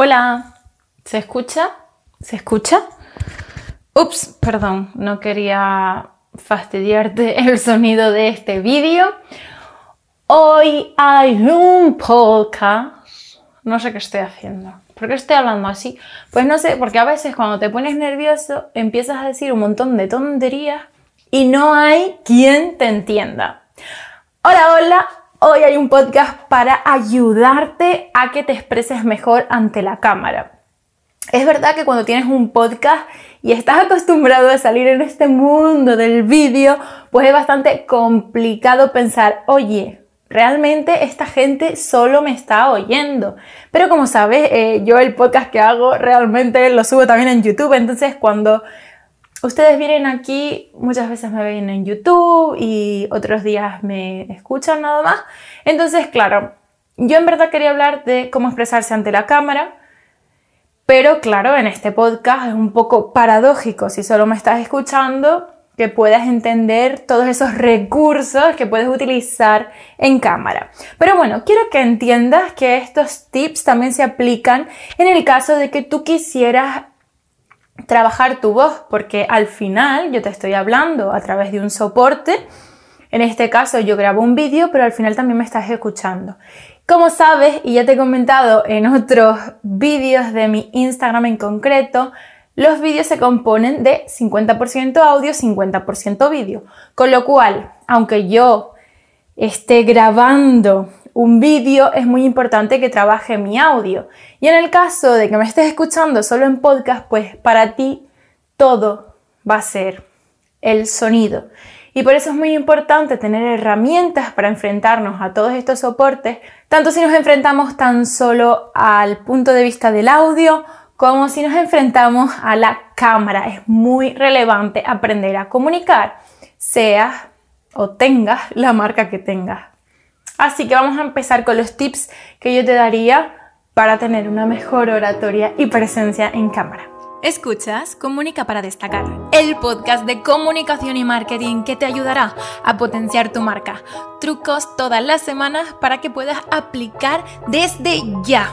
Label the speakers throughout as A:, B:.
A: Hola, ¿se escucha? ¿Se escucha? Ups, perdón, no quería fastidiarte el sonido de este vídeo. Hoy hay un podcast. No sé qué estoy haciendo. ¿Por qué estoy hablando así? Pues no sé, porque a veces cuando te pones nervioso empiezas a decir un montón de tonterías y no hay quien te entienda. Hola, hola, Hoy hay un podcast para ayudarte a que te expreses mejor ante la cámara. Es verdad que cuando tienes un podcast y estás acostumbrado a salir en este mundo del vídeo, pues es bastante complicado pensar, oye, realmente esta gente solo me está oyendo. Pero como sabes, eh, yo el podcast que hago realmente lo subo también en YouTube, entonces cuando ustedes vienen aquí, muchas veces me ven en YouTube y otros días me escuchan nada más. Entonces, claro, yo en verdad quería hablar de cómo expresarse ante la cámara, pero claro, en este podcast es un poco paradójico si solo me estás escuchando que puedas entender todos esos recursos que puedes utilizar en cámara. Pero bueno, quiero que entiendas que estos tips también se aplican en el caso de que tú quisieras trabajar tu voz, porque al final yo te estoy hablando a través de un soporte. En este caso yo grabo un vídeo, pero al final también me estás escuchando. Como sabes, y ya te he comentado en otros vídeos de mi Instagram en concreto, los vídeos se componen de 50% audio, 50% vídeo. Con lo cual, aunque yo esté grabando un vídeo, es muy importante que trabaje mi audio. Y en el caso de que me estés escuchando solo en podcast, pues para ti todo va a ser el sonido. Y por eso es muy importante tener herramientas para enfrentarnos a todos estos soportes, tanto si nos enfrentamos tan solo al punto de vista del audio como si nos enfrentamos a la cámara. Es muy relevante aprender a comunicar, seas o tengas la marca que tengas. Así que vamos a empezar con los tips que yo te daría para tener una mejor oratoria y presencia en cámara. Escuchas Comunica para destacar, el podcast de comunicación y marketing que te ayudará a potenciar tu marca. Trucos todas las semanas para que puedas aplicar desde ya.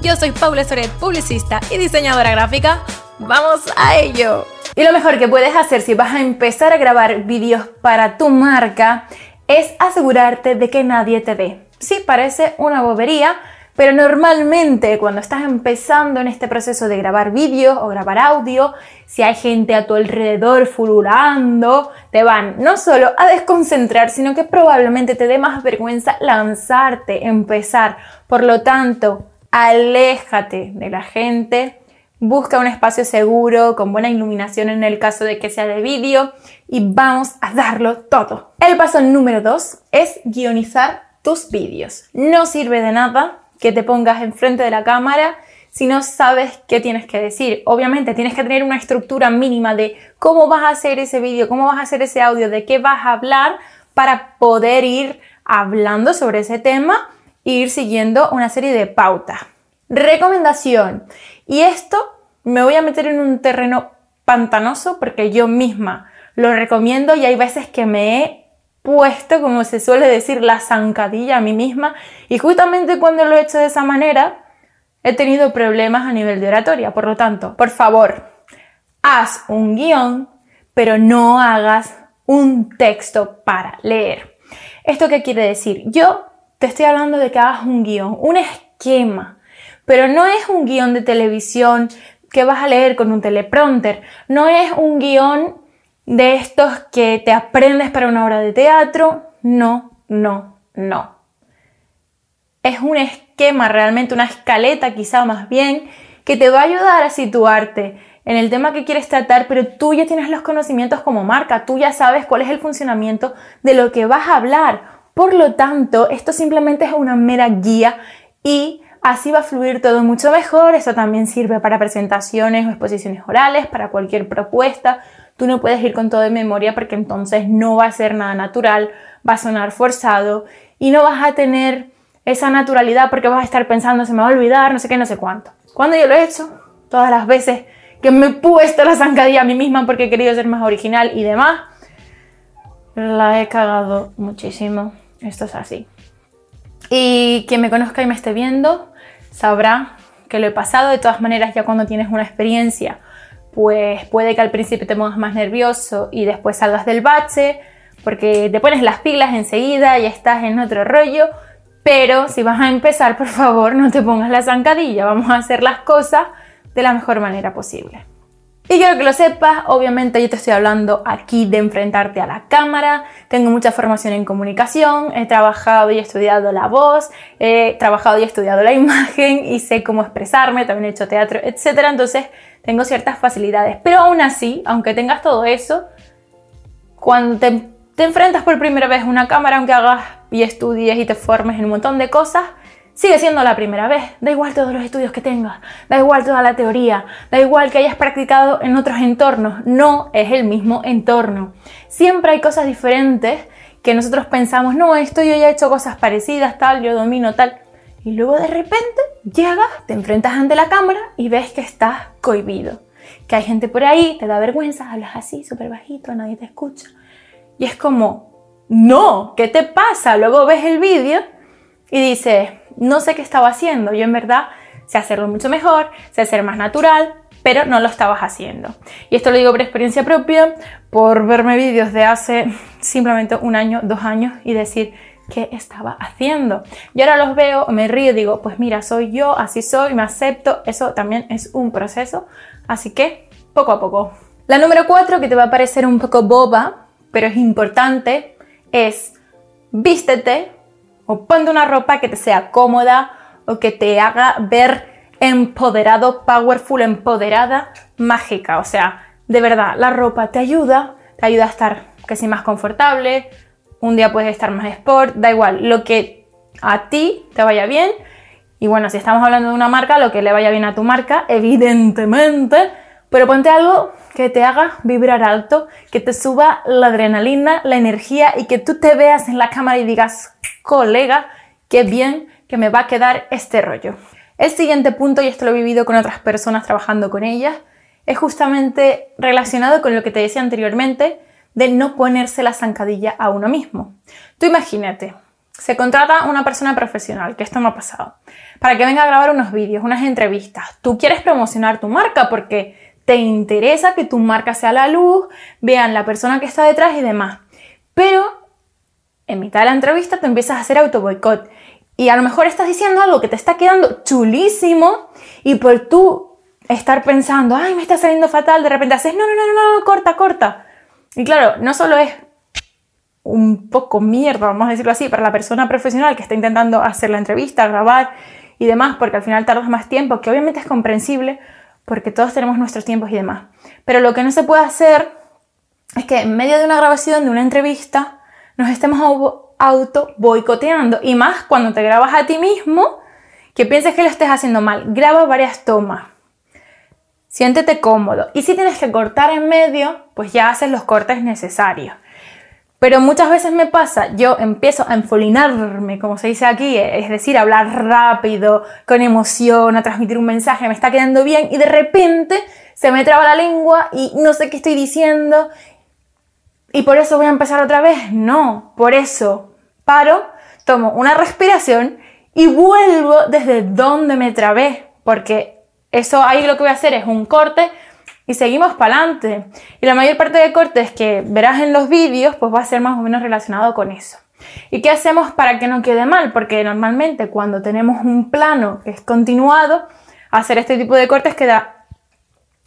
A: Yo soy Paula Soret, publicista y diseñadora gráfica. ¡Vamos a ello! Y lo mejor que puedes hacer si vas a empezar a grabar vídeos para tu marca es asegurarte de que nadie te ve. Sí, parece una bobería, pero normalmente cuando estás empezando en este proceso de grabar vídeos o grabar audio, si hay gente a tu alrededor fululando, te van no solo a desconcentrar, sino que probablemente te dé más vergüenza lanzarte, empezar. Por lo tanto, aléjate de la gente, busca un espacio seguro, con buena iluminación en el caso de que sea de vídeo y vamos a darlo todo. El paso número dos es guionizar tus vídeos. No sirve de nada que te pongas enfrente de la cámara si no sabes qué tienes que decir. Obviamente tienes que tener una estructura mínima de cómo vas a hacer ese vídeo, cómo vas a hacer ese audio, de qué vas a hablar para poder ir hablando sobre ese tema e ir siguiendo una serie de pautas. Recomendación. Y esto me voy a meter en un terreno pantanoso porque yo misma lo recomiendo y hay veces que me he puesto, como se suele decir, la zancadilla a mí misma y justamente cuando lo he hecho de esa manera he tenido problemas a nivel de oratoria. Por lo tanto, por favor, haz un guion, pero no hagas un texto para leer. ¿Esto qué quiere decir? Yo te estoy hablando de que hagas un guion, un esquema pero no es un guion de televisión que vas a leer con un teleprompter, no es un guion de estos que te aprendes para una obra de teatro, no, no, no. Es un esquema, realmente una escaleta quizá más bien, que te va a ayudar a situarte en el tema que quieres tratar, pero tú ya tienes los conocimientos como marca, tú ya sabes cuál es el funcionamiento de lo que vas a hablar. Por lo tanto, esto simplemente es una mera guía y Así va a fluir todo mucho mejor. Esto también sirve para presentaciones o exposiciones orales, para cualquier propuesta. Tú no puedes ir con todo de memoria porque entonces no va a ser nada natural, va a sonar forzado y no vas a tener esa naturalidad porque vas a estar pensando, se me va a olvidar, no sé qué, no sé cuánto. Cuando yo lo he hecho, todas las veces que me he puesto la zancadilla a mí misma porque he querido ser más original y demás, la he cagado muchísimo. Esto es así. Y quien me conozca y me esté viendo, sabrá que lo he pasado, de todas maneras ya cuando tienes una experiencia, pues puede que al principio te pongas más nervioso y después salgas del bache, porque te pones las pilas enseguida y estás en otro rollo, pero si vas a empezar, por favor, no te pongas la zancadilla, vamos a hacer las cosas de la mejor manera posible. Y quiero que lo sepas, obviamente yo te estoy hablando aquí de enfrentarte a la cámara, tengo mucha formación en comunicación, he trabajado y estudiado la voz, he trabajado y estudiado la imagen y sé cómo expresarme, también he hecho teatro, etc. Entonces tengo ciertas facilidades, pero aún así, aunque tengas todo eso, cuando te, te enfrentas por primera vez a una cámara, aunque hagas y estudies y te formes en un montón de cosas, Sigue siendo la primera vez, da igual todos los estudios que tengas, da igual toda la teoría, da igual que hayas practicado en otros entornos, no es el mismo entorno. Siempre hay cosas diferentes que nosotros pensamos, no, esto yo ya he hecho cosas parecidas, tal, yo domino tal. Y luego de repente llegas, te enfrentas ante la cámara y ves que estás cohibido. Que hay gente por ahí, te da vergüenza, hablas así, súper bajito, nadie te escucha. Y es como, no, ¿qué te pasa? Luego ves el vídeo y dices, no sé qué estaba haciendo. Yo en verdad sé hacerlo mucho mejor, sé ser más natural, pero no lo estabas haciendo. Y esto lo digo por experiencia propia, por verme vídeos de hace simplemente un año, dos años y decir qué estaba haciendo. Y ahora los veo, me río digo, pues mira, soy yo, así soy, me acepto. Eso también es un proceso. Así que poco a poco. La número cuatro, que te va a parecer un poco boba, pero es importante, es vístete o ponte una ropa que te sea cómoda o que te haga ver empoderado, powerful, empoderada, mágica. O sea, de verdad, la ropa te ayuda, te ayuda a estar casi más confortable, un día puedes estar más sport, da igual, lo que a ti te vaya bien. Y bueno, si estamos hablando de una marca, lo que le vaya bien a tu marca, evidentemente, pero ponte algo que te haga vibrar alto, que te suba la adrenalina, la energía y que tú te veas en la cámara y digas, colega, qué bien que me va a quedar este rollo. El siguiente punto, y esto lo he vivido con otras personas trabajando con ellas, es justamente relacionado con lo que te decía anteriormente de no ponerse la zancadilla a uno mismo. Tú imagínate, se contrata una persona profesional, que esto me ha pasado, para que venga a grabar unos vídeos, unas entrevistas. Tú quieres promocionar tu marca porque te interesa que tu marca sea la luz, vean la persona que está detrás y demás. Pero en mitad de la entrevista te empiezas a hacer auto boicot y a lo mejor estás diciendo algo que te está quedando chulísimo y por tú estar pensando, ay, me está saliendo fatal, de repente haces, no, no, no, no, no, corta, corta. Y claro, no solo es un poco mierda, vamos a decirlo así, para la persona profesional que está intentando hacer la entrevista, grabar y demás, porque al final tardas más tiempo, que obviamente es comprensible, porque todos tenemos nuestros tiempos y demás. Pero lo que no se puede hacer es que en medio de una grabación, de una entrevista, nos estemos auto boicoteando. Y más cuando te grabas a ti mismo, que pienses que lo estés haciendo mal. Graba varias tomas. Siéntete cómodo. Y si tienes que cortar en medio, pues ya haces los cortes necesarios. Pero muchas veces me pasa, yo empiezo a enfolinarme, como se dice aquí, es decir, a hablar rápido, con emoción, a transmitir un mensaje, me está quedando bien y de repente se me traba la lengua y no sé qué estoy diciendo y por eso voy a empezar otra vez. No, por eso paro, tomo una respiración y vuelvo desde donde me trabé, porque eso ahí lo que voy a hacer es un corte y seguimos para adelante. Y la mayor parte de cortes que verás en los vídeos, pues va a ser más o menos relacionado con eso. ¿Y qué hacemos para que no quede mal? Porque normalmente cuando tenemos un plano que es continuado, hacer este tipo de cortes queda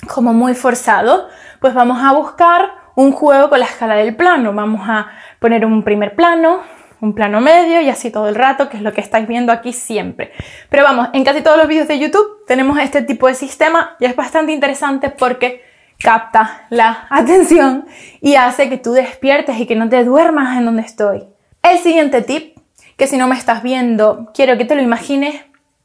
A: como muy forzado. Pues vamos a buscar un juego con la escala del plano. Vamos a poner un primer plano, un plano medio y así todo el rato, que es lo que estáis viendo aquí siempre. Pero vamos, en casi todos los vídeos de YouTube tenemos este tipo de sistema y es bastante interesante porque capta la atención y hace que tú despiertes y que no te duermas en donde estoy. El siguiente tip, que si no me estás viendo, quiero que te lo imagines,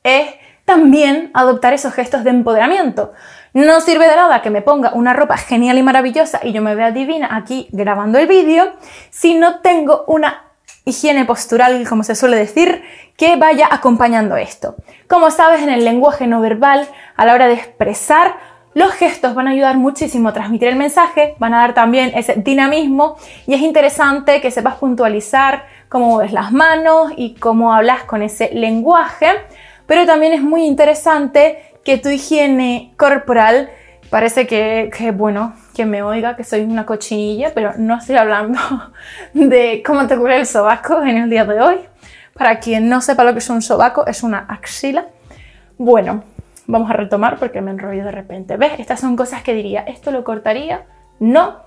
A: es también adoptar esos gestos de empoderamiento. No sirve de nada que me ponga una ropa genial y maravillosa y yo me vea divina aquí grabando el vídeo si no tengo una higiene postural, como se suele decir, que vaya acompañando esto. Como sabes, en el lenguaje no verbal, a la hora de expresar, los gestos van a ayudar muchísimo a transmitir el mensaje, van a dar también ese dinamismo y es interesante que sepas puntualizar cómo mueves las manos y cómo hablas con ese lenguaje, pero también es muy interesante que tu higiene corporal parece que, bueno, que me oiga que soy una cochinilla, pero no estoy hablando de cómo te cubre el sobaco en el día de hoy. Para quien no sepa lo que es un sobaco, es una axila. Bueno, vamos a retomar porque me enrollo de repente. ¿Ves? Estas son cosas que diría, ¿esto lo cortaría? No,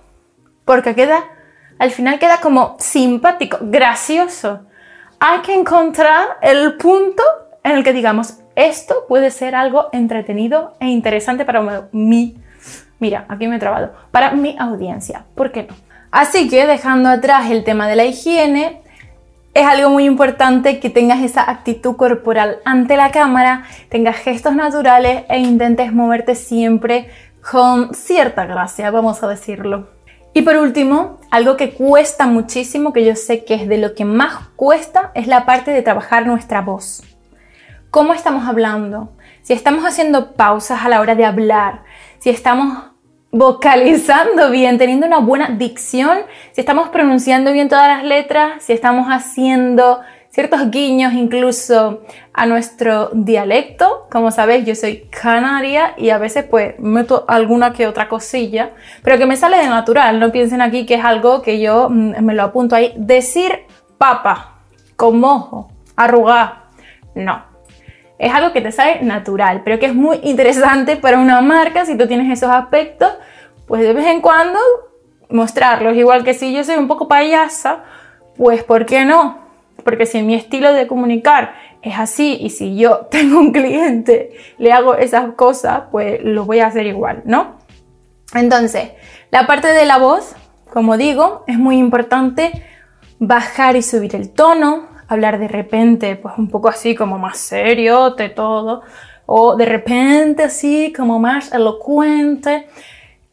A: porque queda, al final queda como simpático, gracioso. Hay que encontrar el punto en el que digamos, esto puede ser algo entretenido e interesante para mi, mira, aquí me he trabado, para mi audiencia. ¿Por qué no? Así que dejando atrás el tema de la higiene, es algo muy importante que tengas esa actitud corporal ante la cámara, tengas gestos naturales e intentes moverte siempre con cierta gracia, vamos a decirlo. Y por último, algo que cuesta muchísimo, que yo sé que es de lo que más cuesta, es la parte de trabajar nuestra voz. ¿Cómo estamos hablando? Si estamos haciendo pausas a la hora de hablar, si estamos vocalizando bien, teniendo una buena dicción, si estamos pronunciando bien todas las letras, si estamos haciendo ciertos guiños incluso a nuestro dialecto. Como sabéis, yo soy canaria y a veces pues meto alguna que otra cosilla, pero que me sale de natural. No piensen aquí que es algo que yo mm, me lo apunto ahí. Decir papa, con mojo, arrugar, no. Es algo que te sale natural, pero que es muy interesante para una marca si tú tienes esos aspectos, pues de vez en cuando mostrarlos. Igual que si yo soy un poco payasa, pues ¿por qué no? Porque si mi estilo de comunicar es así y si yo tengo un cliente, le hago esas cosas, pues lo voy a hacer igual, ¿no? Entonces, la parte de la voz, como digo, es muy importante bajar y subir el tono, hablar de repente, pues un poco así como más serio de todo, o de repente así como más elocuente,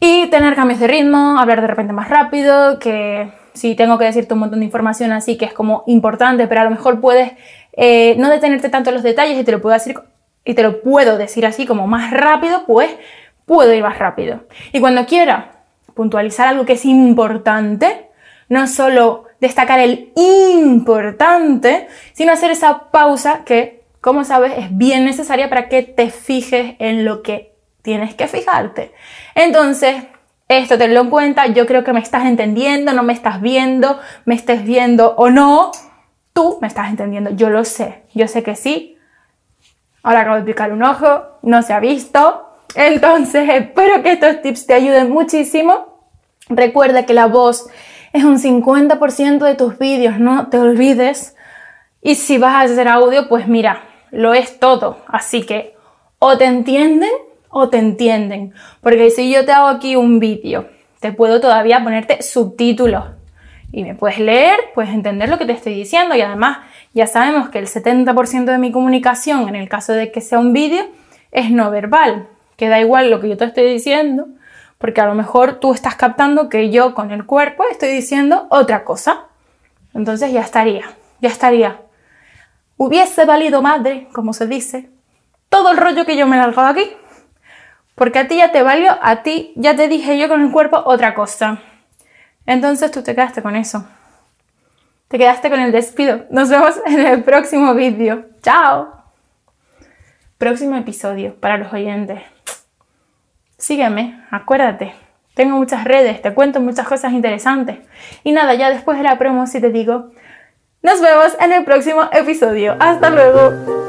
A: y tener cambios de ritmo, hablar de repente más rápido, que si tengo que decirte un montón de información así que es como importante, pero a lo mejor puedes eh, no detenerte tanto en los detalles y te lo puedo decir y te lo puedo decir así como más rápido, pues puedo ir más rápido. Y cuando quiera puntualizar algo que es importante, no solo destacar el importante, sino hacer esa pausa que, como sabes, es bien necesaria para que te fijes en lo que tienes que fijarte. Entonces, esto tenlo en cuenta, yo creo que me estás entendiendo, no me estás viendo, me estés viendo o no, tú me estás entendiendo, yo lo sé, yo sé que sí. Ahora acabo de picar un ojo, no se ha visto. Entonces, espero que estos tips te ayuden muchísimo. Recuerda que la voz es un 50% de tus vídeos, no te olvides. Y si vas a hacer audio, pues mira, lo es todo. Así que o te entienden o te entienden. Porque si yo te hago aquí un vídeo, te puedo todavía ponerte subtítulos y me puedes leer, puedes entender lo que te estoy diciendo y además ya sabemos que el 70% de mi comunicación, en el caso de que sea un vídeo, es no verbal, que da igual lo que yo te estoy diciendo, porque a lo mejor tú estás captando que yo con el cuerpo estoy diciendo otra cosa. Entonces ya estaría, ya estaría. Hubiese valido madre, como se dice, todo el rollo que yo me he largado aquí. Porque a ti ya te valió, a ti ya te dije yo con el cuerpo otra cosa. Entonces tú te quedaste con eso. Te quedaste con el despido. Nos vemos en el próximo vídeo. ¡Chao! Próximo episodio para los oyentes. Sígueme, acuérdate. Tengo muchas redes, te cuento muchas cosas interesantes. Y nada, ya después de la promo, si te digo, nos vemos en el próximo episodio. Hasta luego.